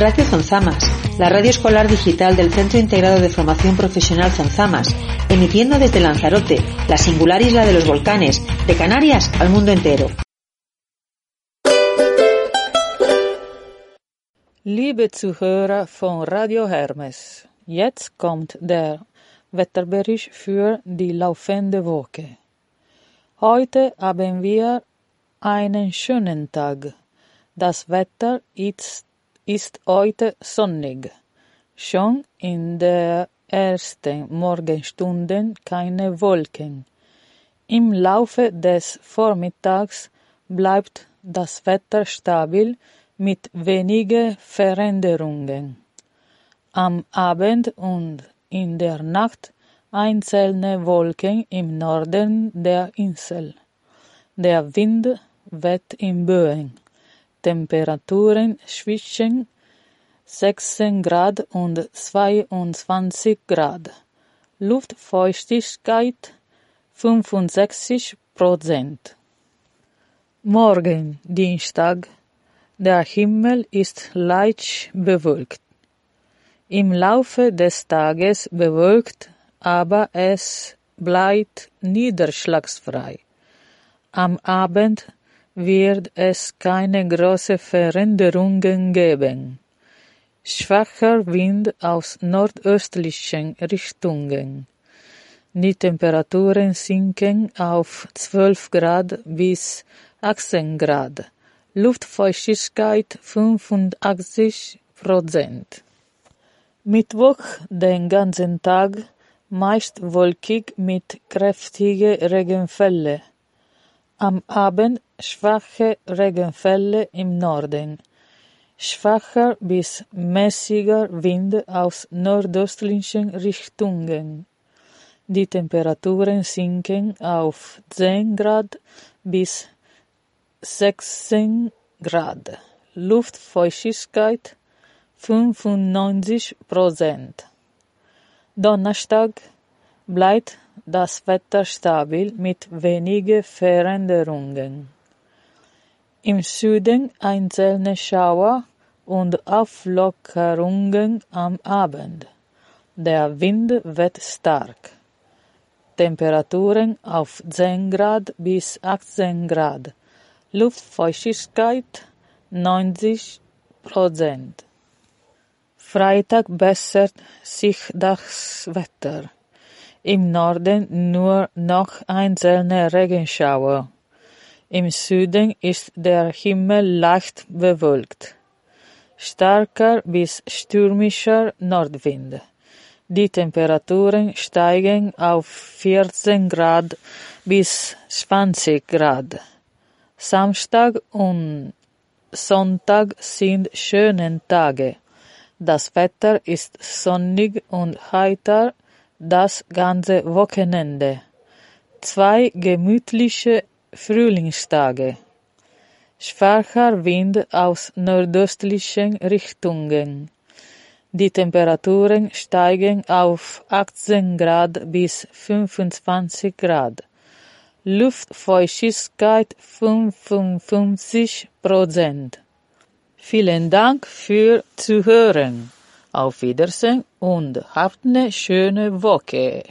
Radio Zonzamas, la radio escolar digital del Centro Integrado de Formación Profesional Zonzamas, emitiendo desde Lanzarote, la singular isla de los volcanes, de Canarias al mundo entero. Liebe Zuhörer von Radio Hermes, jetzt kommt der Wetterbericht für die laufende Woche. Heute haben wir einen schönen Tag. Das Wetter ist, ist heute sonnig. Schon in der ersten Morgenstunden keine Wolken. Im Laufe des Vormittags bleibt das Wetter stabil mit wenigen Veränderungen. Am Abend und in der Nacht einzelne Wolken im Norden der Insel. Der Wind weht in Böen. Temperaturen zwischen 16 Grad und 22 Grad. Luftfeuchtigkeit 65 Prozent. Morgen, Dienstag. Der Himmel ist leicht bewölkt. Im Laufe des Tages bewölkt, aber es bleibt niederschlagsfrei. Am Abend wird es keine großen Veränderungen geben. Schwacher Wind aus nordöstlichen Richtungen. Die Temperaturen sinken auf 12 Grad bis 18 Grad. Luftfeuchtigkeit 85 Prozent. Mittwoch den ganzen Tag meist wolkig mit kräftigen Regenfälle. Am Abend schwache Regenfälle im Norden. Schwacher bis mäßiger Wind aus nordöstlichen Richtungen. Die Temperaturen sinken auf 10 Grad bis 16 Grad. Luftfeuchtigkeit 95 Prozent. Donnerstag bleibt das Wetter stabil mit wenigen Veränderungen. Im Süden einzelne Schauer und Auflockerungen am Abend. Der Wind weht stark. Temperaturen auf 10 Grad bis 18 Grad. Luftfeuchtigkeit 90 Prozent. Freitag bessert sich das Wetter. Im Norden nur noch einzelne Regenschauer. Im Süden ist der Himmel leicht bewölkt. Starker bis stürmischer Nordwind. Die Temperaturen steigen auf 14 Grad bis 20 Grad. Samstag und Sonntag sind schöne Tage. Das Wetter ist sonnig und heiter das ganze Wochenende. Zwei gemütliche Frühlingstage. Schwacher Wind aus nordöstlichen Richtungen. Die Temperaturen steigen auf 18 Grad bis 25 Grad. Luftfeuchtigkeit 55 Prozent. Vielen Dank für Zuhören. Auf Wiedersehen und habt eine schöne Woche.